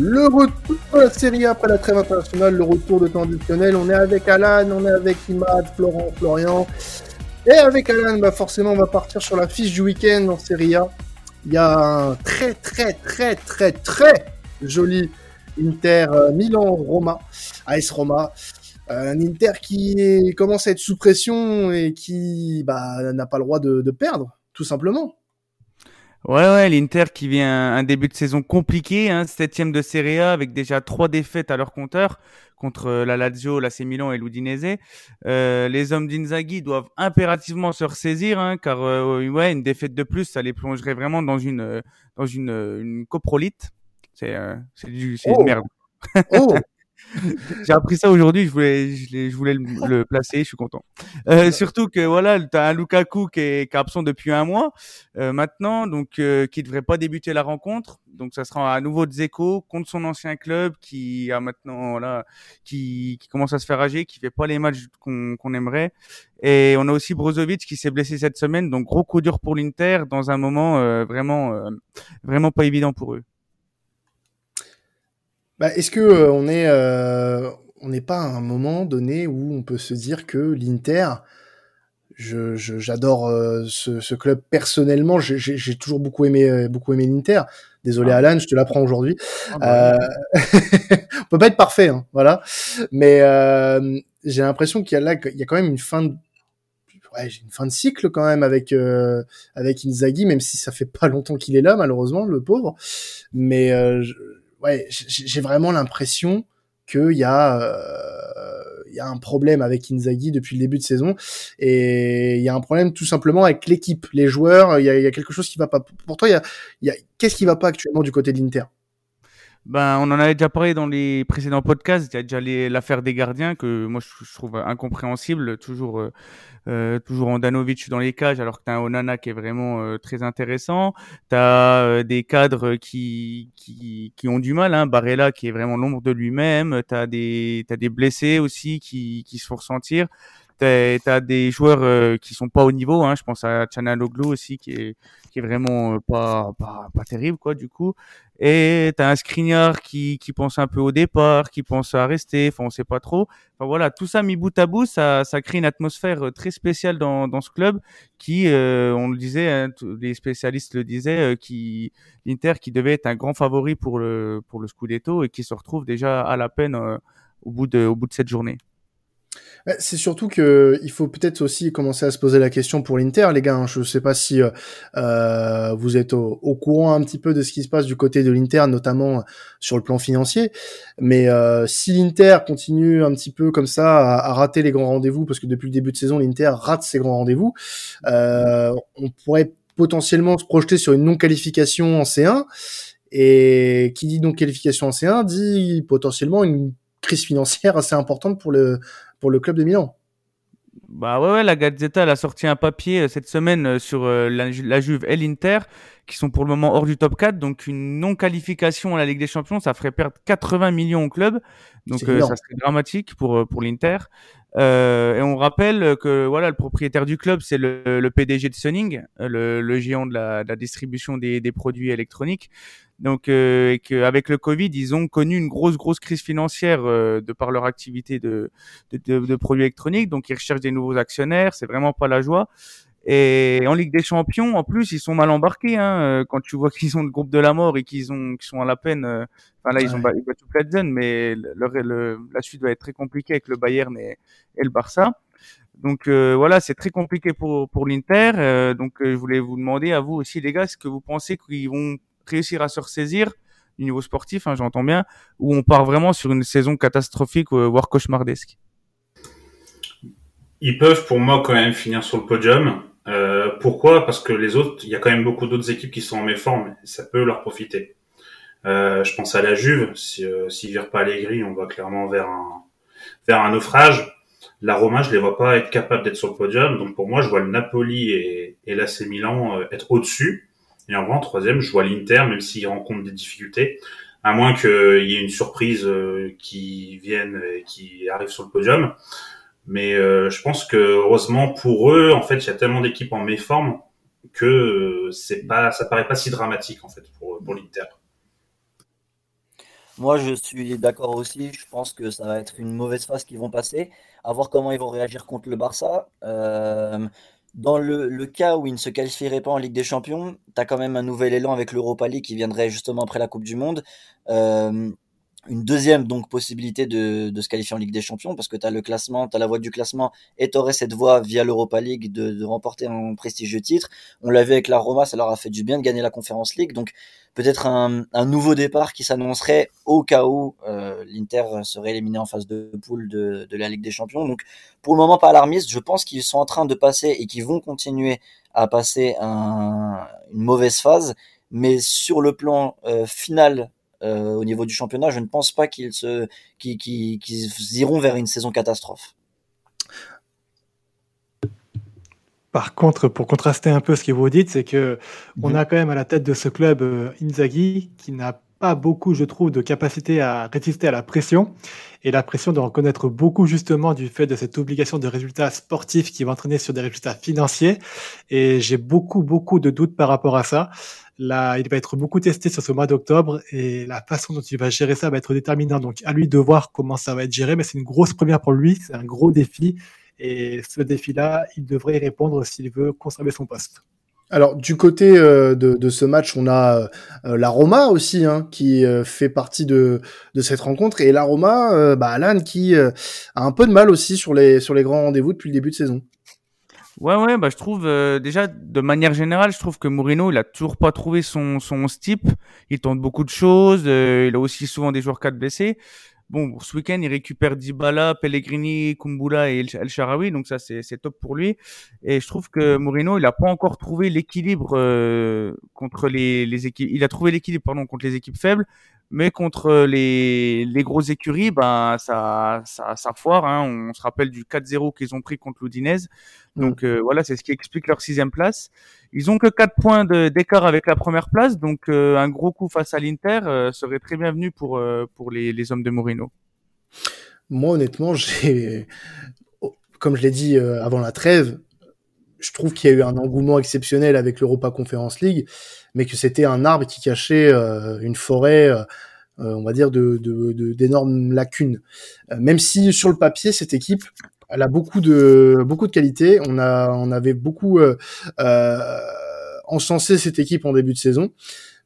Le retour de la série après la trêve internationale, le retour de temps additionnel. On est avec Alan, on est avec Imad, Florent, Florian. Et avec Alan, bah forcément, on va partir sur la fiche du week-end en Serie A. Il y a un très, très, très, très, très joli Inter euh, Milan-Roma, AS Roma. Euh, un Inter qui commence à être sous pression et qui bah, n'a pas le droit de, de perdre, tout simplement. Ouais, ouais, l'Inter qui vient un début de saison compliqué, hein, septième de Serie A avec déjà trois défaites à leur compteur contre euh, la Lazio, l'AC Milan et l'Udinese. Euh, les hommes d'Inzaghi doivent impérativement se ressaisir, hein, car euh, ouais, une défaite de plus, ça les plongerait vraiment dans une euh, dans une, une coprolite. C'est c'est du c'est oh. une merde. Oh J'ai appris ça aujourd'hui, je voulais, je, je voulais le, le, placer, je suis content. Euh, surtout que voilà, tu as un Lukaku qui est, qui est, absent depuis un mois euh, maintenant, donc euh, qui devrait pas débuter la rencontre. Donc ça sera à nouveau Dzeko contre son ancien club qui a maintenant voilà, qui, qui commence à se faire âger, qui fait pas les matchs qu'on qu'on aimerait. Et on a aussi Brozovic qui s'est blessé cette semaine, donc gros coup dur pour l'Inter dans un moment euh, vraiment euh, vraiment pas évident pour eux. Bah, Est-ce que euh, on est euh, on n'est pas à un moment donné où on peut se dire que l'Inter, je, j'adore euh, ce, ce, club personnellement, j'ai toujours beaucoup aimé euh, beaucoup aimé l'Inter. Désolé ah. Alan, je te l'apprends aujourd'hui. Ah bah, euh, on peut pas être parfait, hein, voilà. Mais euh, j'ai l'impression qu'il y a là, il y a quand même une fin de ouais, j'ai une fin de cycle quand même avec euh, avec Inzaghi, même si ça fait pas longtemps qu'il est là malheureusement, le pauvre. Mais euh, je, ouais, j'ai vraiment l'impression qu'il y a euh, il y a un problème avec Inzaghi depuis le début de saison et il y a un problème tout simplement avec l'équipe, les joueurs. Il y a, quelque chose qui va pas. Pour toi, y a qu'est-ce qui va pas actuellement du côté de l'Inter? Ben, on en avait déjà parlé dans les précédents podcasts. Il y a déjà l'affaire des gardiens que moi je, trouve incompréhensible. Toujours, euh, euh, toujours Andanovic dans les cages, alors que t'as un Onana qui est vraiment euh, très intéressant. T'as euh, des cadres qui, qui, qui ont du mal. Hein. Barella qui est vraiment l'ombre de lui-même. T'as des, t'as des blessés aussi qui, qui se font ressentir. T'as as des joueurs euh, qui sont pas au niveau. Hein. Je pense à Chanaloglu aussi qui est, qui est vraiment euh, pas, pas, pas terrible quoi du coup. Et t'as un Skriniar qui, qui pense un peu au départ, qui pense à rester, enfin on sait pas trop. Enfin voilà, tout ça mis bout à bout, ça, ça crée une atmosphère euh, très spéciale dans, dans ce club qui, euh, on le disait, hein, les spécialistes le disaient, euh, qui l'Inter qui devait être un grand favori pour le pour le Scudetto et qui se retrouve déjà à la peine au bout de au bout de cette journée. C'est surtout que il faut peut-être aussi commencer à se poser la question pour l'Inter, les gars. Hein, je ne sais pas si euh, vous êtes au, courant un petit peu de ce qui se passe du côté de l'Inter, notamment sur le plan financier. Mais euh, si l'Inter continue un petit peu comme ça à, rater les grands rendez-vous, parce que depuis le début de saison, l'Inter rate ses grands rendez-vous, euh, on pourrait potentiellement se projeter sur une non-qualification en C1. Et qui dit non-qualification en C1 dit potentiellement une crise financière assez importante pour le pour le club de Milan. Bah ouais, ouais, la Gazzetta elle a sorti un papier euh, cette semaine euh, sur euh, la, la, Juve et l'Inter qui sont pour le moment hors du top 4 donc une non qualification à la Ligue des Champions ça ferait perdre 80 millions au club. Donc euh, ça serait dramatique pour pour l'Inter. Euh, et on rappelle que voilà le propriétaire du club c'est le, le, PDG de Sunning le, le géant de la, de la distribution des, des, produits électroniques. Donc euh, et qu'avec le Covid ils ont connu une grosse grosse crise financière euh, de par leur activité de, de, de, de, produits électroniques. Donc ils recherchent des nouveaux actionnaires. C'est vraiment pas la joie et en Ligue des Champions en plus ils sont mal embarqués hein, euh, quand tu vois qu'ils ont le groupe de la mort et qu'ils ont qu'ils sont à la peine euh, enfin là ils ont battu Pletzen mais le, le, la suite va être très compliquée avec le Bayern et, et le Barça donc euh, voilà, c'est très compliqué pour pour l'Inter. Euh, donc euh, je voulais vous demander à vous aussi les gars, est-ce que vous pensez qu'ils vont réussir à se ressaisir du niveau sportif, hein, j'entends bien, ou on part vraiment sur une saison catastrophique, voire cauchemardesque? Ils peuvent pour moi quand même finir sur le podium. Euh, pourquoi? Parce que les autres, il y a quand même beaucoup d'autres équipes qui sont en méforme, ça peut leur profiter. Euh, je pense à la Juve, si, euh, s'ils virent pas Allegri, on va clairement vers un vers un naufrage la Roma, je les vois pas être capables d'être sur le podium. Donc pour moi, je vois le Napoli et, et l'AC Milan euh, être au-dessus. Et en vrai, troisième, je vois l'Inter, même s'ils rencontrent des difficultés, à moins qu'il y ait une surprise euh, qui vienne et qui arrive sur le podium. Mais euh, je pense que heureusement pour eux, en fait, il y a tellement d'équipes en méforme que c'est pas, ça paraît pas si dramatique en fait pour pour l'Inter. Moi, je suis d'accord aussi. Je pense que ça va être une mauvaise phase qu'ils vont passer. À voir comment ils vont réagir contre le Barça. Euh, dans le, cas où ils ne se qualifieraient pas en Ligue des Champions, tu as quand même un nouvel élan avec l'Europa League qui viendrait justement après la Coupe du Monde. Euh, une deuxième donc possibilité de, de, se qualifier en Ligue des Champions parce que tu as le classement, tu as la voie du classement et tu aurais cette voie via l'Europa League de, remporter un prestigieux titre. On l'a vu avec la Roma, ça leur a fait du bien de gagner la Conference League. Donc peut-être un, nouveau départ qui s'annoncerait au cas où euh, l'Inter serait éliminé en phase de poule de, la Ligue des Champions. Donc pour le moment pas alarmiste, je pense qu'ils sont en train de passer et qu'ils vont continuer à passer un, une mauvaise phase. Mais sur le plan euh, final euh, au niveau du championnat, je ne pense pas qu'ils se, qu'ils, iront vers une saison catastrophe. Par contre, pour contraster un peu ce que vous dites, c'est que on mhm. a quand même à la tête de ce club euh, Inzaghi qui n'a pas beaucoup, je trouve, de capacité à résister à la pression. Et la pression de reconnaître beaucoup justement du fait de cette obligation de résultats sportifs qui va entraîner sur des résultats financiers. Et j'ai beaucoup, beaucoup de doutes par rapport à ça. Là, il va être beaucoup testé sur ce mois d'octobre et la façon dont il va gérer ça va être déterminant. Donc, à lui de voir comment ça va être géré, mais c'est une grosse première pour lui, c'est un gros défi. Et ce défi-là, il devrait y répondre s'il veut conserver son poste. Alors du côté euh, de, ce match, on a euh, la Roma aussi hein, qui euh, fait partie de, cette rencontre et la Roma, bah, Alan qui a un peu de mal aussi sur les grands rendez-vous depuis le début de saison. Ouais, ouais, bah je trouve déjà de manière générale, je trouve que Mourinho, il a toujours pas trouvé son son. Il tente beaucoup de choses. il a aussi souvent des joueurs 4 blessés. Bon, ce week-end, il récupère Dybala, Pellegrini, Kumbula et El Sharawi, donc ça, c'est top pour lui. Et je trouve que Mourinho, il a pas encore trouvé l'équilibre euh, contre les, les équipes. Il a trouvé l'équilibre, pardon, contre les équipes faibles, mais contre les, les grosses écuries, ben ça, ça, ça foire. Hein. On se rappelle du 4-0 qu'ils ont pris contre l'Udinese. Donc euh, voilà, c'est ce qui explique leur sixième place. Ils ont que 4 points d'écart avec la première place, donc euh, un gros coup face à l'Inter euh, serait très bienvenu pour pour les, les hommes de Mourinho. Moi honnêtement, j'ai comme je l'ai dit avant la trêve, je trouve qu'il y a eu un engouement exceptionnel avec l'Europa Conference League, mais que c'était un arbre qui cachait euh, une forêt, euh, euh, on va dire, de, d'énormes lacunes. même si sur le papier, cette équipe, elle a beaucoup de beaucoup de qualités. On a on avait beaucoup encensé cette équipe en début de saison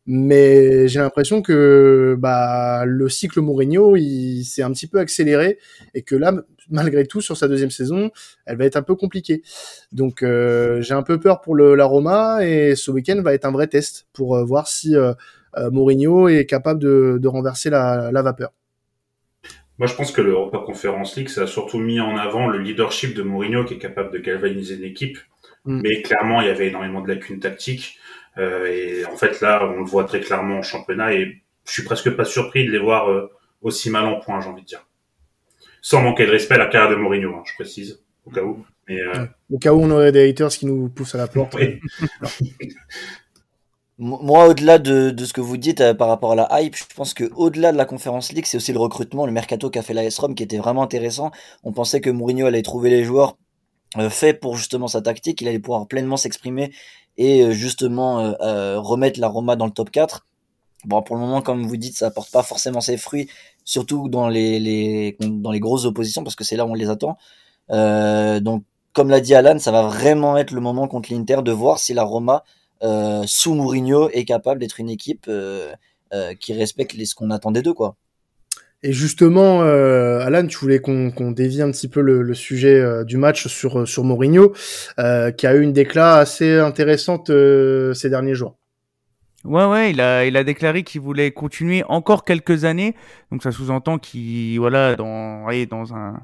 mais j'ai l'impression que bah, le cycle Mourinho il s'est un petit peu accéléré et que là malgré tout sur sa deuxième saison elle va être un peu compliquée donc euh, j'ai un peu peur pour le, la Roma et ce week-end va être un vrai test pour euh, voir si euh, Mourinho est capable de, de renverser la, la, vapeur moi je pense que l'Europa Conference League ça a surtout mis en avant le leadership de Mourinho qui est capable de galvaniser une équipe mm. mais clairement il y avait énormément de lacunes tactiques euh, et en fait, là, on le voit très clairement en championnat et je suis presque pas surpris de les voir euh, aussi mal en point, j'ai envie de dire. Sans manquer de respect à la carrière de Mourinho, hein, je précise, au cas où. Mais, euh... Au cas où on aurait des haters qui nous poussent à la porte. Moi, au-delà de, de, ce que vous dites euh, par rapport à la hype, je pense que au-delà de la conférence League, c'est aussi le recrutement, le mercato qu'a fait la S-Rom qui était vraiment intéressant. On pensait que Mourinho allait trouver les joueurs faits pour justement sa tactique, il allait pouvoir pleinement s'exprimer et euh, justement euh, euh, remettre la Roma dans le top 4. Bon, pour le moment, comme vous dites, ça apporte pas forcément ses fruits, surtout dans les, les dans les grosses oppositions, parce que c'est là où on les attend. Euh, donc, comme l'a dit Alan, ça va vraiment être le moment contre l'Inter de voir si la Roma, euh, sous Mourinho, est capable d'être une équipe euh, qui respecte les, ce qu'on attendait d'eux, quoi. Et justement, euh, Alan, tu voulais qu'on dévie un petit peu le, sujet euh, du match sur sur Mourinho, euh, qui a eu une déclat assez intéressante euh, ces derniers jours. Ouais, ouais, il a, il a déclaré qu'il voulait continuer encore quelques années. Donc ça sous-entend qu'il, voilà, dans, dans un,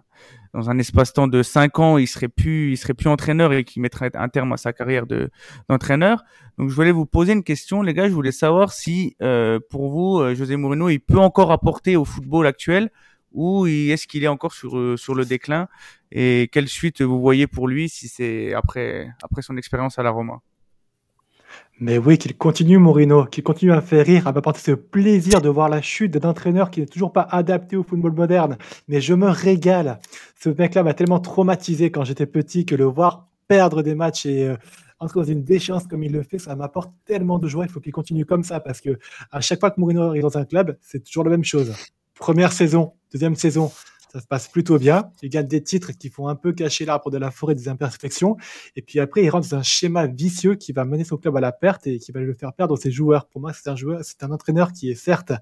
dans un espace-temps de cinq ans, il serait plus, il serait plus entraîneur et qu'il mettrait un terme à sa carrière de d'entraîneur. Donc je voulais vous poser une question, les gars. Je voulais savoir si, euh, pour vous, euh, José Mourinho, il peut encore apporter au football actuel ou est-ce qu'il est encore sur euh, sur le déclin? Et quelle suite vous voyez pour lui si c'est après après son expérience à la Roma? Mais oui, qu'il continue Mourinho, qu'il continue à faire rire, à m'apporter ce plaisir de voir la chute d'un entraîneur qui n'est toujours pas adapté au football moderne. Mais je me régale. Ce mec-là m'a tellement traumatisé quand j'étais petit que le voir perdre des matchs et euh, entrer dans une déchéance comme il le fait, ça m'apporte tellement de joie. Il faut qu'il continue comme ça parce que à chaque fois que Mourinho arrive dans un club, c'est toujours la même chose. Première saison, deuxième saison, ça se passe plutôt bien. Il gagne des titres qui font un peu cacher l'arbre de la forêt des imperfections. Et puis après, il rentre dans un schéma vicieux qui va mener son club à la perte et qui va le faire perdre ses joueurs. Pour moi, c'est un joueur, c'est un entraîneur qui est certes,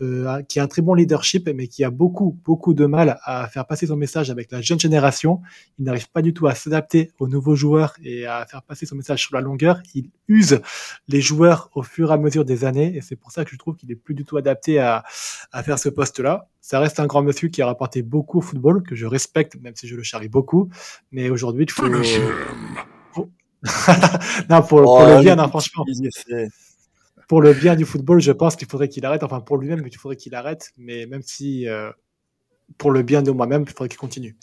euh, qui a un très bon leadership, mais qui a beaucoup, beaucoup de mal à faire passer son message avec la jeune génération. Il n'arrive pas du tout à s'adapter aux nouveaux joueurs et à faire passer son message sur la longueur. Il use les joueurs au fur et à mesure des années et c'est pour ça que je trouve qu'il est plus du tout adapté à, à faire ce poste-là. Ça reste un grand monsieur qui a rapporté beaucoup au football, que je respecte, même si je le charrie beaucoup. Mais aujourd'hui, il faut... non, pour, pour le oh, bien, non, franchement. Pour le bien du football, je pense qu'il faudrait qu'il arrête. Enfin, pour lui-même, il faudrait qu'il arrête. Mais même si, euh, pour le bien de moi-même, il faudrait qu'il continue.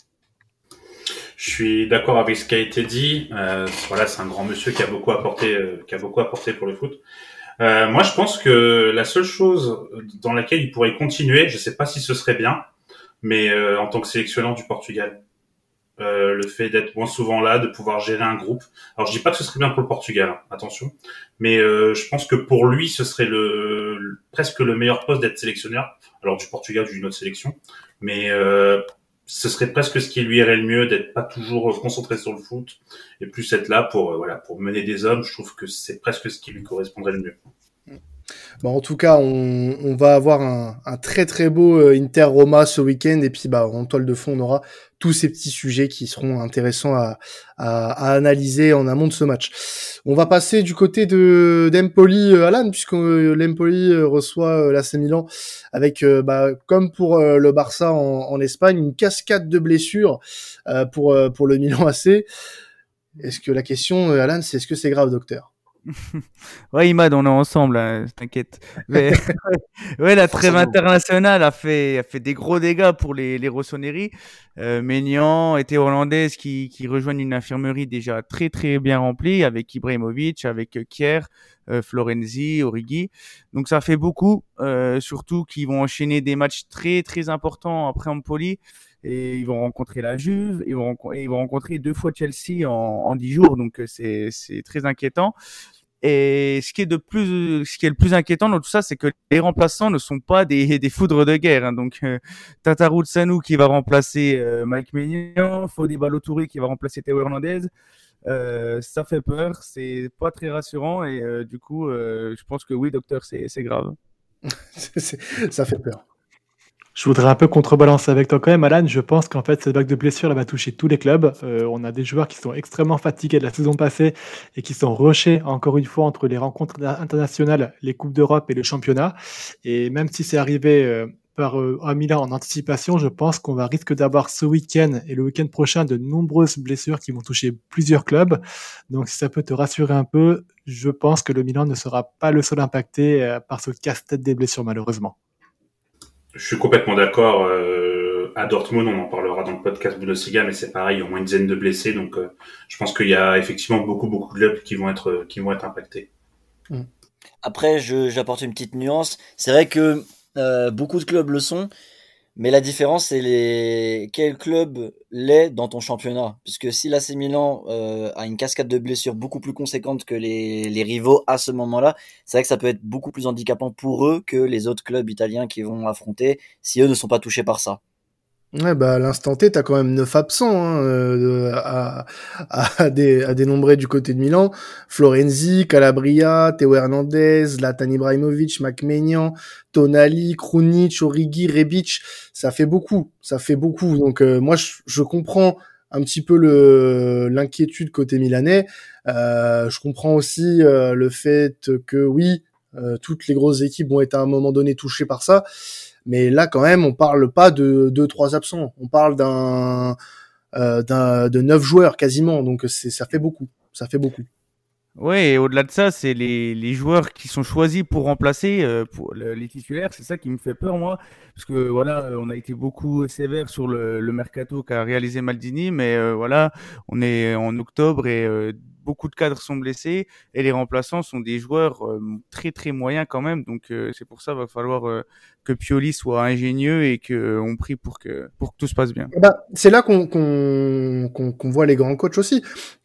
Je suis d'accord avec ce qui a été dit. Euh, voilà, c'est un grand monsieur qui a beaucoup apporté, euh, qui a beaucoup apporté pour le foot. Euh, moi, je pense que la seule chose dans laquelle il pourrait continuer, je ne sais pas si ce serait bien, mais euh, en tant que sélectionneur du Portugal, euh, le fait d'être moins souvent là, de pouvoir gérer un groupe. Alors, je dis pas que ce serait bien pour le Portugal, hein, attention, mais euh, je pense que pour lui, ce serait le, presque le meilleur poste d'être sélectionneur. Alors du Portugal, d'une autre sélection, mais ce serait presque ce qui lui irait le mieux d'être pas toujours concentré sur le foot et plus être là pour euh, voilà pour mener des hommes. Je trouve que c'est presque ce qui lui correspondrait le mieux. Bon, en tout cas, on, on va avoir un, un, très très beau euh, Inter Roma ce week-end et puis bah en toile de fond on aura tous ces petits sujets qui seront intéressants à, à, à analyser en amont de ce match. On va passer du côté de d'Empoli euh, Alan puisque euh, l'Empoli reçoit l'AC Milan avec bah, comme pour le Barça en, en, Espagne une cascade de blessures pour pour le Milan AC. Est-ce que la question Alan c'est est-ce que c'est grave docteur? ouais, Imad, on est ensemble, hein, t'inquiète. Mais ouais, la trêve internationale a fait, a fait des gros dégâts pour les, les Rossoneri. Euh, Ménian était hollandaise qui, qui rejoignent une infirmerie déjà très très bien remplie avec Ibrahimovic, avec Kier, euh, Florenzi, Origi. Donc ça fait beaucoup, euh, surtout qu'ils vont enchaîner des matchs très très importants après Empoli et ils vont rencontrer la Juve, ils vont, rencontrer deux fois Chelsea en, 10 jours, donc euh, c'est, très inquiétant. Et ce qui est le plus inquiétant dans tout ça, c'est que les remplaçants ne sont pas des, foudres de guerre. Hein. Donc euh, Tatarou Sanou qui va remplacer euh, Mike Maignan, Fodi Balotouri qui va remplacer Théo Hernandez. Euh, ça fait peur, c'est pas très rassurant et du coup, je pense que oui, docteur, c'est grave. ça fait peur. Je voudrais un peu contrebalancer avec toi quand même, Alan. Je pense qu'en fait, cette vague de blessures, elle va toucher tous les clubs. Euh, on a des joueurs qui sont extrêmement fatigués de la saison passée et qui sont rushés encore une fois entre les rencontres internationales, les Coupes d'Europe et le championnat. Et même si c'est arrivé euh, par euh, à Milan en anticipation, je pense qu'on va risque d'avoir ce week-end et le week-end prochain de nombreuses blessures qui vont toucher plusieurs clubs. Donc si ça peut te rassurer un peu, je pense que le Milan ne sera pas le seul impacté par ce casse-tête des blessures malheureusement. Je suis complètement d'accord. Euh, à Dortmund, on en parlera dans le podcast Bundesliga, mais c'est pareil, il y a au moins une dizaine de blessés, donc euh, je pense qu'il y a effectivement beaucoup beaucoup de clubs qui vont être qui vont être impactés. Mm. Après, j'apporte une petite nuance. C'est vrai que euh, beaucoup de clubs le sont, mais la différence, c'est les... quel club l'est dans ton championnat? Puisque si l'AC Milan euh, a une cascade de blessures beaucoup plus conséquente que les, les rivaux à ce moment-là, c'est vrai que ça peut être beaucoup plus handicapant pour eux que les autres clubs italiens qui vont affronter si eux ne sont pas touchés par ça. Ouais, bah, à l'instant T, t'as quand même neuf absents hein, euh, à, à, à dénombrer du côté de Milan. Florenzi, Calabria, Théo Hernandez, Latan Ibrahimovic, Macmenian, Tonali, Krunic, Origi, Rebic. Ça fait beaucoup, ça fait beaucoup. Donc euh, moi, je, je, comprends un petit peu le l'inquiétude côté milanais. Euh, je comprends aussi euh, le fait que oui, toutes les grosses équipes vont être à un moment donné touchées par ça. Mais là, quand même, on parle pas de deux, trois absents. On parle d'un, euh, de neuf joueurs quasiment. Donc ça fait beaucoup. Ça fait beaucoup. Oui, et au-delà de ça, c'est les, les joueurs qui sont choisis pour remplacer euh, pour les titulaires. C'est ça qui me fait peur, moi. Parce que voilà, on a été beaucoup sévère sur le, le mercato qu'a réalisé Maldini, mais euh, voilà, on est en octobre et euh, beaucoup de cadres sont blessés et les remplaçants sont des joueurs euh, très très moyens quand même. Donc euh, c'est pour ça va falloir euh, que Pioli soit ingénieux et que on prie pour que pour que tout se passe bien. Bah, c'est là qu'on qu'on qu'on voit les grands coachs aussi.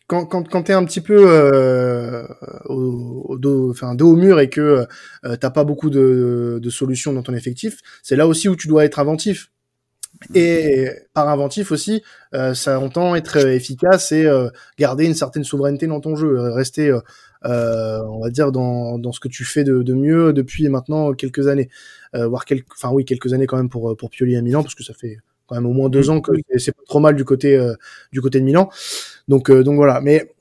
Quand quand quand un petit peu au, au, dos au mur et que t'as pas beaucoup de de solutions dans ton effectif, c'est là aussi où tu dois être inventif. Et par inventif aussi, euh, ça entend être efficace et euh, garder une certaine souveraineté dans ton jeu, euh, rester, on va dire, dans, dans ce que tu fais de, de mieux depuis maintenant quelques années, voire quelques, enfin oui, quelques années quand même pour pour Pioli à Milan, parce que ça fait quand même au moins deux ans que c'est pas trop mal du côté du côté de Milan. Donc donc voilà, mais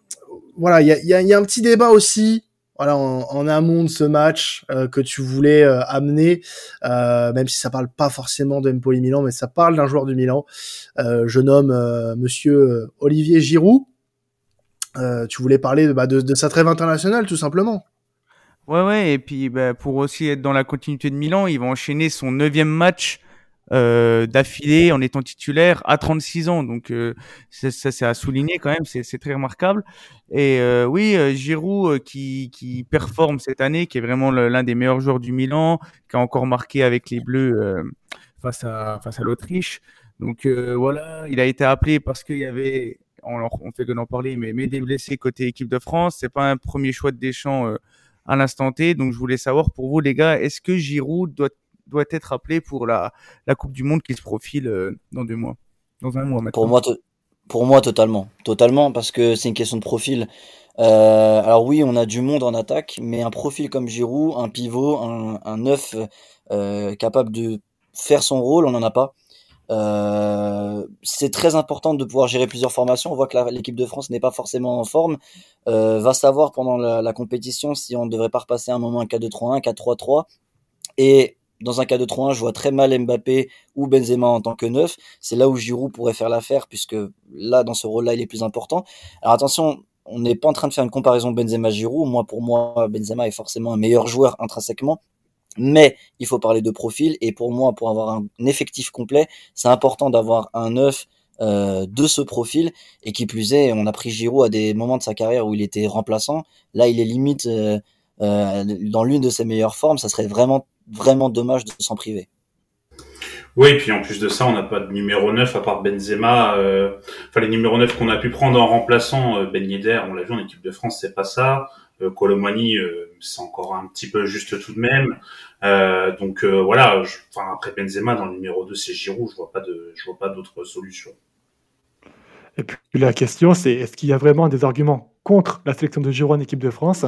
voilà, il y a, y, a, y a un petit débat aussi voilà, en, amont de ce match euh, que tu voulais euh, amener, euh, même si ça parle pas forcément de Empoli Milan, mais ça parle d'un joueur du Milan. je nomme Monsieur Olivier Giroud. tu voulais parler de, bah, de, de, sa trêve internationale, tout simplement. Ouais, ouais, et puis bah, pour aussi être dans la continuité de Milan, il va enchaîner son neuvième match euh, d'affilée en étant titulaire à 36 ans. Donc euh, ça, c'est à souligner quand même, c'est très remarquable. Et euh, oui, Giroud qui, qui performe cette année, qui est vraiment l'un des meilleurs joueurs du Milan, qui a encore marqué avec les Bleus face à face à l'Autriche. Donc voilà, il a été appelé parce qu'il y avait, on, on fait que d'en parler, mais, mais des blessés côté équipe de France. C'est pas un premier choix de Deschamps à l'instant T. Donc je voulais savoir pour vous les gars, est-ce que Giroud doit doit être appelé pour la, la Coupe du Monde qui se profile euh, dans deux mois, dans un mois maintenant. Pour moi, pour moi totalement, totalement, parce que c'est une question de profil. Euh, alors oui, on a du monde en attaque, mais un profil comme Giroud, un pivot, un, un neuf euh, capable de faire son rôle, on n'en a pas. Euh, c'est très important de pouvoir gérer plusieurs formations. On voit que l'équipe de France n'est pas forcément en forme. Euh, va savoir pendant la, la, compétition si on ne devrait pas repasser un moment un 4-2-3-1, 4-3-3. Et dans un cas de 3-1, je vois très mal Mbappé ou Benzema en tant que neuf. C'est là où Giroud pourrait faire l'affaire, puisque là, dans ce rôle-là, il est plus important. Alors attention, on n'est pas en train de faire une comparaison Benzema-Giroud. Moi, pour moi, Benzema est forcément un meilleur joueur intrinsèquement. Mais il faut parler de profil. Et pour moi, pour avoir un effectif complet, c'est important d'avoir un neuf euh, de ce profil. Et qui plus est, on a pris Giroud à des moments de sa carrière où il était remplaçant. Là, il est limite euh, euh, dans l'une de ses meilleures formes. Ça serait vraiment vraiment dommage de s'en priver. Oui, et puis en plus de ça, on n'a pas de numéro 9 à part Benzema. Euh, enfin, les numéros 9 qu'on a pu prendre en remplaçant euh, Ben Yedder, on l'a vu en équipe de France, c'est pas ça. Euh, Colomani, euh, c'est encore un petit peu juste tout de même. Euh, donc voilà, je, enfin, après Benzema dans le numéro 2, c'est Giroud. Je vois pas de, je vois pas d'autre solution. Et puis la question, c'est est-ce qu'il y a vraiment des arguments contre la sélection de Giroud en équipe de France?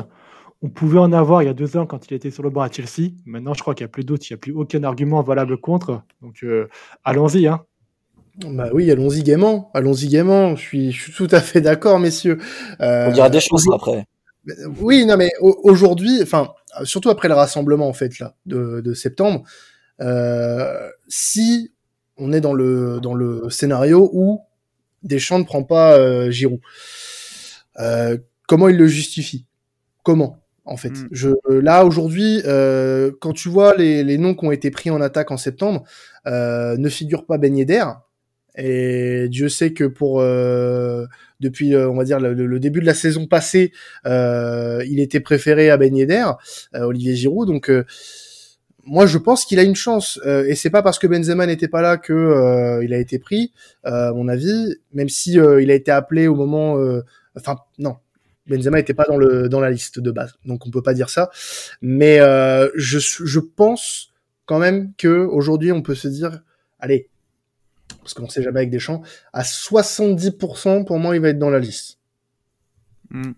On pouvait en avoir il y a deux ans quand il était sur le banc à Chelsea. Maintenant, je crois qu'il n'y a plus d'autres, il n'y a plus aucun argument valable contre. Donc, euh, allons-y. Hein. Bah oui, allons-y gaiement. Allons-y gaiement. Je suis, je suis tout à fait d'accord, messieurs. Euh, on dira des choses après. Oui, non, mais aujourd'hui, enfin, surtout après le rassemblement en fait là de, de septembre, euh, si on est dans le dans le scénario où Deschamps ne prend pas euh, Giroud, euh, comment il le justifie? Comment? En fait. Mm. Je, là aujourd'hui, euh, quand tu vois les, les, noms qui ont été pris en attaque en septembre, euh, ne figure pas Ben Yedder. Et Dieu sait que pour euh, depuis, euh, on va dire le, le, début de la saison passée, euh, il était préféré à Ben Yedder, euh, Olivier Giroud. Donc moi, je pense qu'il a une chance. et c'est pas parce que Benzema n'était pas là que il a été pris, à mon avis. Même si il a été appelé au moment, enfin non, Benzema n'était pas dans le dans la liste de base, donc on peut pas dire ça. Mais euh, je je pense quand même que aujourd'hui on peut se dire, allez, parce qu'on sait jamais avec des champs, à 70% pour moi il va être dans la liste. Hmm.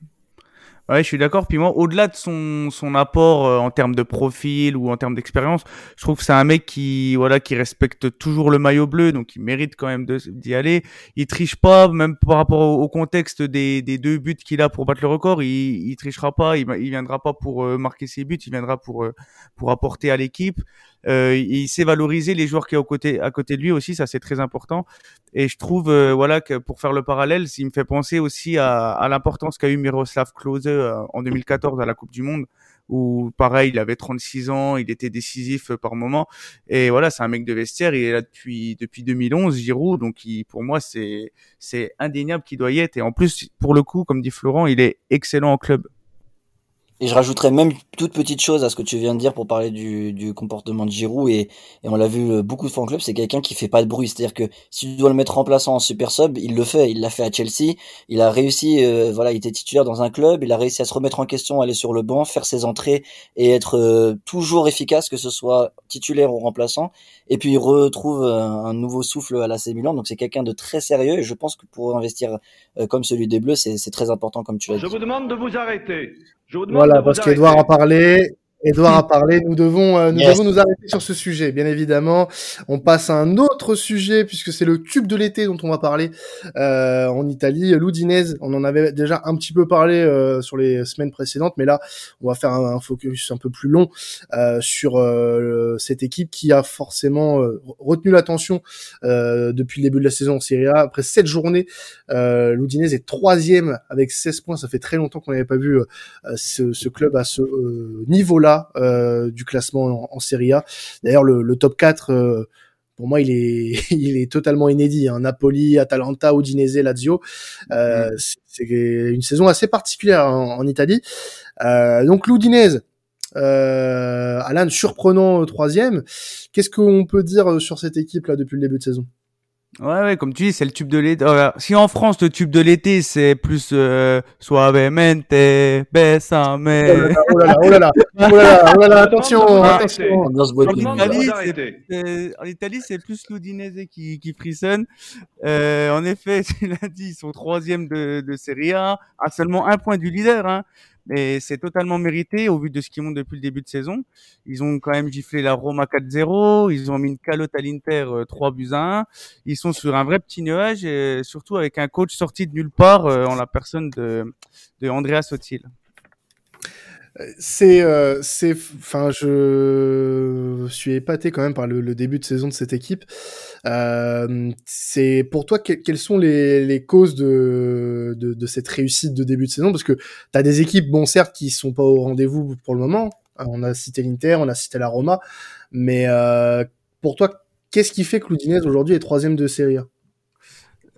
Ouais, je suis d'accord. Puis moi, au-delà de son, son apport euh, en termes de profil ou en termes d'expérience, je trouve que c'est un mec qui, voilà, qui respecte toujours le maillot bleu, donc il mérite quand même d'y aller. Il triche pas, même par rapport au, contexte des, des, deux buts qu'il a pour battre le record, il, il trichera pas, il, il viendra pas pour euh, marquer ses buts, il viendra pour, euh, pour apporter à l'équipe. Euh, il sait valoriser les joueurs qui sont à côté, à côté de lui aussi, ça c'est très important. Et je trouve, voilà, que pour faire le parallèle, il me fait penser aussi à, à l'importance qu'a eu Miroslav Klose peu en 2014 à la Coupe du Monde où pareil, il avait 36 ans, il était décisif par moment. Et voilà, c'est un mec de vestiaire, il est là depuis depuis 2011, Giroud, donc il, pour moi c'est c'est indéniable qu'il doit y être. Et en plus, pour le coup, comme dit Florent, il est excellent en club. Et je rajouterais même toute petite chose à ce que tu viens de dire pour parler du, du comportement de Giroud et, et on l'a vu euh, beaucoup de fois en club, c'est quelqu'un qui fait pas de bruit. C'est-à-dire que si tu dois le mettre en place en super sub, il le fait. Il l'a fait à Chelsea. Il a réussi, euh, voilà, il était titulaire dans un club. Il a réussi à se remettre en question, aller sur le banc, faire ses entrées et être euh, toujours efficace, que ce soit titulaire ou remplaçant. Et puis il retrouve un, nouveau souffle à la Milan. Donc c'est quelqu'un de très sérieux et je pense que pour investir comme celui des Bleus, c'est très important comme tu l'as dit. Je vous demande de vous arrêter voilà, parce qu'Edouard a parlé. Edouard a parlé. Nous devons, euh, nous devons nous arrêter sur ce sujet, bien évidemment. On passe à un autre sujet puisque c'est le tube de l'été dont on va parler euh, en Italie. L'Udinese, on en avait déjà un petit peu parlé euh, sur les semaines précédentes, mais là, on va faire un, focus un peu plus long euh, sur euh, cette équipe qui a forcément retenu l'attention depuis le début de la saison en Serie A. Après sept journées, l'Udinese est troisième avec 16 points. Ça fait très longtemps qu'on n'avait pas vu ce, ce, club à ce niveau-là euh, du classement en, Serie A. D'ailleurs, le, top 4 euh, pour moi, il est, il est totalement inédit. Hein. Napoli, Atalanta, Udinese, Lazio. Euh, c'est une saison assez particulière en, Italie. donc l'Udinese, euh, Alan, surprenant troisième. Qu'est-ce qu'on peut dire sur cette équipe là depuis le début de saison? Ouais, ouais, comme tu dis, c'est le tube de l'été. si en France, le tube de l'été, c'est plus euh, suavemente, besame. Oh là là, oh là là, oh là là, oh là là, attention, attention. En Italie, c'est plus l'Udinese qui, qui frissonne. Euh, en effet, tu l'as dit, ils sont troisième de, de Serie A, à seulement un point du leader. Hein mais c'est totalement mérité au vu de ce qu'ils montrent depuis le début de saison. Ils ont quand même giflé la Roma 4-0, ils ont mis une calotte à l'Inter 3 euh, buts à 1. Ils sont sur un vrai petit nuage et surtout avec un coach sorti de nulle part euh, en la personne de, de Andrea Sotil euh, c'est enfin je suis épaté quand même par le, début de saison de cette équipe. Euh, c'est pour toi quelles sont les, causes de cette réussite de début de saison? Parce que tu as des équipes bon certes qui sont pas au rendez-vous pour le moment. On a cité l'Inter on a cité la Roma. Mais euh, pour toi qu'est-ce qui fait que l'Udinese aujourd'hui est troisième de Serie A?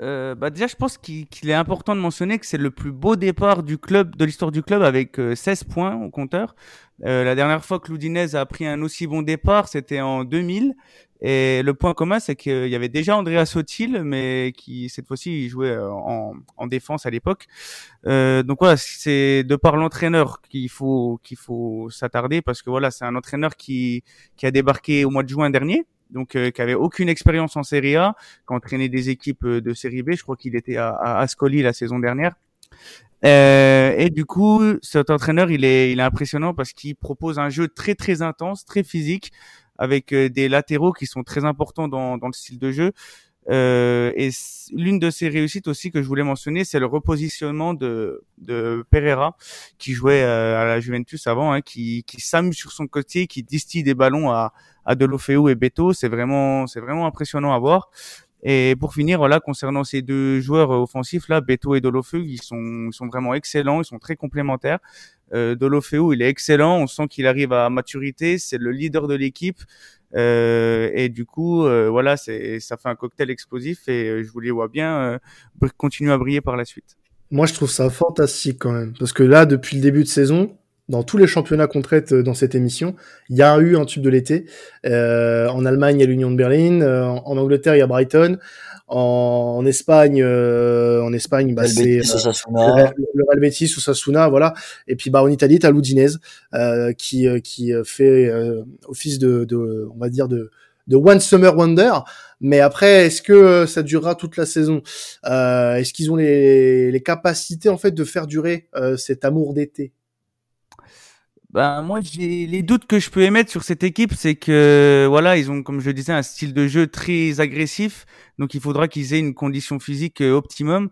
Euh, bah déjà, je pense qu'il est important de mentionner que c'est le plus beau départ du club, de l'histoire du club, avec 16 euh, points au compteur. Euh, la dernière fois que l'Udinese a pris un aussi bon départ, c'était en 2000. Et le point commun, c'est qu'il y avait déjà Andrea Sotil, mais qui cette fois-ci jouait en, en défense à l'époque. Euh, donc voilà, c'est de par l'entraîneur qu'il faut qu'il faut s'attarder parce que voilà, c'est un entraîneur qui qui a débarqué au mois de juin dernier donc euh, qui avait aucune expérience en Serie A, qui entraînait des équipes euh, de Série B. Je crois qu'il était à, à Ascoli la saison dernière. Euh, et du coup, cet entraîneur, il est, impressionnant parce qu'il propose un jeu très très intense, très physique, avec euh, des latéraux qui sont très importants dans le style de jeu. Euh, et l'une de ses réussites aussi que je voulais mentionner, c'est le repositionnement de, de Pereira, qui jouait euh, à la Juventus avant, hein, qui, qui s'amuse sur son côté, qui distille des ballons à, à Delofeu et Beto. C'est vraiment, c'est vraiment impressionnant à voir. Et pour finir, voilà, concernant ces deux joueurs offensifs là, Beto et Delofeu, ils sont, ils sont vraiment excellents, ils sont très complémentaires. Euh, Delofeu, il est excellent, on sent qu'il arrive à maturité, c'est le leader de l'équipe. Euh, et du coup, euh, voilà, c'est ça fait un cocktail explosif et euh, je vous les vois bien continuer à briller par la suite. Moi, je trouve ça fantastique quand même, parce que là, depuis le début de saison, dans tous les championnats qu'on traite dans cette émission, il y a eu un tube de l'été. Euh, en Allemagne, il y a l'Union de Berlin. en Angleterre, il y a Brighton. En, Espagne, euh, en Espagne, bah, c'est euh, le, Real Betis ou Sasuna, voilà. Et puis bah en Italie, t'as l'Udinese euh, qui qui fait office de, de, on va dire de de One Summer Wonder. Mais après, est-ce que ça durera toute la saison? Est-ce qu'ils ont les, les capacités en fait de faire durer cet amour d'été? Ben moi j'ai les doutes que je peux émettre sur cette équipe, c'est que voilà ils ont comme je le disais un style de jeu très agressif, donc il faudra qu'ils aient une condition physique optimum.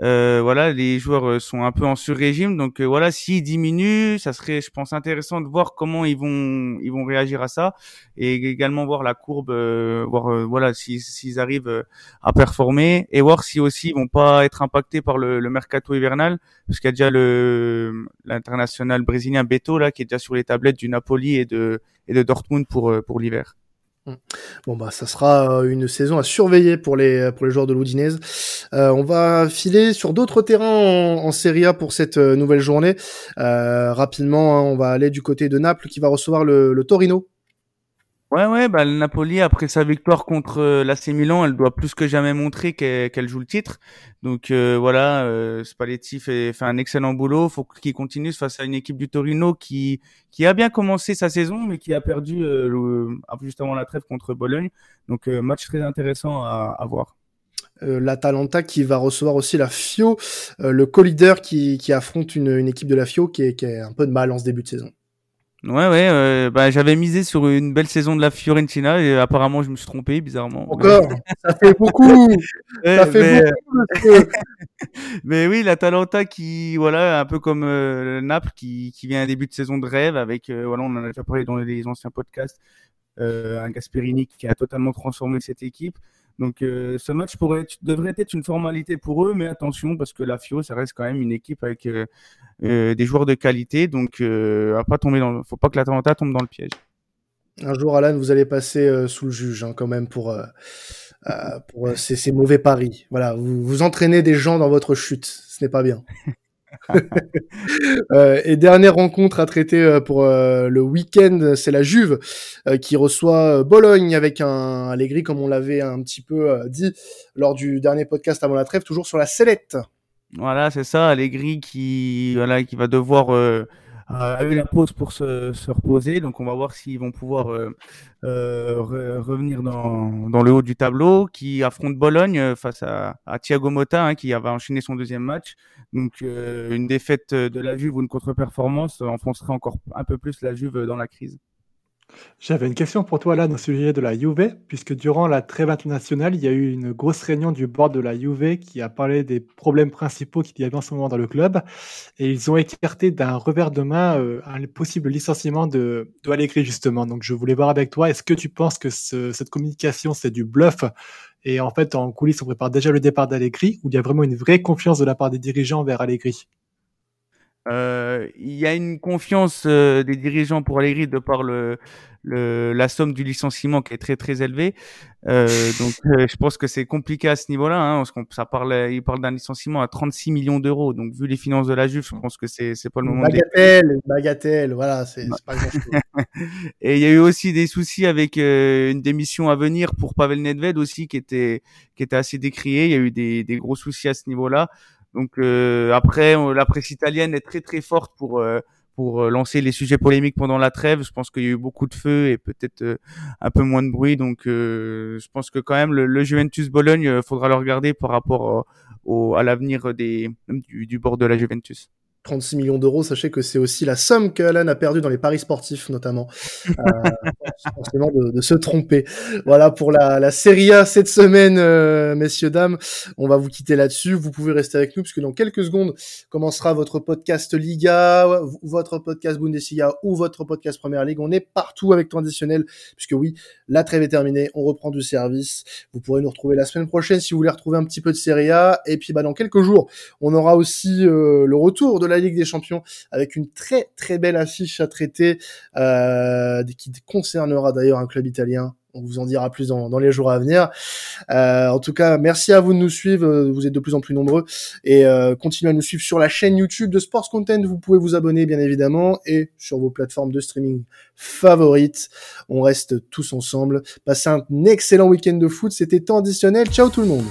voilà, les joueurs sont un peu en sur-régime, donc voilà, s'ils diminuent, ça serait, je pense, intéressant de voir comment ils vont ils vont réagir à ça et également voir la courbe, voir voilà s'ils arrivent à performer et voir si aussi ils vont pas être impactés par le, le mercato hivernal, parce qu'il y a déjà le l'international brésilien Beto là qui est déjà sur les tablettes du Napoli et de et de Dortmund pour euh, pour l'hiver. Hum. Bon bah ça sera euh, une saison à surveiller pour les pour les joueurs de l'Udinese. Euh, on va filer sur d'autres terrains en, Serie A pour cette euh, nouvelle journée. Rapidement, hein, on va aller du côté de Naples qui va recevoir le, le Torino Ouais, ouais, bah, le Napoli, après sa victoire contre euh, l'AC Milan, elle doit plus que jamais montrer qu'elle joue le titre. Donc euh, voilà, euh, Spalletti fait, fait un excellent boulot. faut qu'il continue face à une équipe du Torino qui, qui a bien commencé sa saison, mais qui a perdu euh, juste avant la trêve contre Bologne. Donc euh, match très intéressant à, à voir. L'Atalanta qui va recevoir aussi la Fio, le co-leader qui, qui affronte une, une équipe de la Fio qui est, qui est un peu de mal en ce début de saison. Ouais, ouais, euh, bah, j'avais misé sur une belle saison de la Fiorentina et apparemment je me suis trompé, bizarrement. Encore Ça fait beaucoup Ça fait mais... beaucoup Mais oui, l'Atalanta qui, voilà, un peu comme euh, Naples qui, qui vient un début de saison de rêve avec, euh, voilà, on en a déjà parlé dans les anciens podcasts, un Gasperini qui a totalement transformé cette équipe. Donc euh, ce match pourrait devrait être une formalité pour eux, mais attention parce que la Fio, ça reste quand même une équipe avec euh, euh, des joueurs de qualité, donc à pas tomber dans, faut pas que l'Atalanta tombe dans le piège. Un jour, Alan, vous allez passer sous le juge hein, quand même pour pour ces, ces, mauvais paris. Voilà, vous, vous entraînez des gens dans votre chute, ce n'est pas bien. euh, et dernière rencontre à traiter euh, pour euh, le week-end, c'est la Juve qui reçoit Bologne avec un Allegri, comme on l'avait un petit peu dit lors du dernier podcast avant la trêve, toujours sur la sellette. Voilà, c'est ça, Allegri qui voilà qui va devoir a eu la pause pour se, se, reposer. Donc on va voir s'ils vont pouvoir euh, euh, re, revenir dans, le haut du tableau, qui affronte Bologne face à, Thiago Motta, hein, qui avait enchaîné son deuxième match. Donc euh, une défaite de la Juve ou une contre-performance enfoncerait encore un peu plus la Juve dans la crise. J'avais une question pour toi là au sujet de la Juve, puisque durant la trêve internationale, il y a eu une grosse réunion du board de la Juve qui a parlé des problèmes principaux qu'il y avait en ce moment dans le club, et ils ont écarté d'un revers de main euh, un possible licenciement de, de Allegri justement. Donc je voulais voir avec toi, est-ce que tu penses que ce, cette communication c'est du bluff? Et en fait en coulisses on prépare déjà le départ d'Allegri, ou il y a vraiment une vraie confiance de la part des dirigeants vers Allegri? Euh, il y a une confiance euh, des dirigeants pour Allegri de par le, le, la somme du licenciement qui est très très élevée. Euh, donc euh, je pense que c'est compliqué à ce niveau-là, hein, parce qu'on ça parle, il parle d'un licenciement à 36 millions d'euros. Donc vu les finances de la Juve, je pense que c'est c'est pas le moment. Bagatelle, bagatelle, voilà, c'est pas grand. Et il y a eu aussi des soucis avec euh, une démission à venir pour Pavel Nedved aussi, qui était qui était assez décrié. Il y a eu des, des gros soucis à ce niveau-là. Donc euh, après, la presse italienne est très très forte pour euh, pour lancer les sujets polémiques pendant la trêve. Je pense qu'il y a eu beaucoup de feu et peut-être euh, un peu moins de bruit. Donc euh, je pense que quand même le, le Juventus Bologne, euh, faudra le regarder par rapport au, à l'avenir des du, du bord de la Juventus. 36 millions d'euros, sachez que c'est aussi la somme que Alan a perdue dans les paris sportifs, notamment. Euh, forcément de, de, se tromper. Voilà pour la, la Serie A cette semaine, euh, messieurs, dames. On va vous quitter là-dessus. Vous pouvez rester avec nous, puisque dans quelques secondes commencera votre podcast Liga, votre podcast Bundesliga ou votre podcast Première Ligue. On est partout avec traditionnel, puisque oui, la trêve est terminée. On reprend du service. Vous pourrez nous retrouver la semaine prochaine si vous voulez retrouver un petit peu de Serie A. Et puis, bah, dans quelques jours, on aura aussi euh, le retour de la Ligue des Champions avec une très très belle affiche à traiter euh, qui concernera d'ailleurs un club italien. On vous en dira plus dans, les jours à venir. Euh, en tout cas, merci à vous de nous suivre. Vous êtes de plus en plus nombreux et euh, continuez à nous suivre sur la chaîne YouTube de Sports Content. Vous pouvez vous abonner bien évidemment et sur vos plateformes de streaming favorites. On reste tous ensemble. Passez un excellent week-end de foot. C'était temps additionnel. Ciao tout le monde.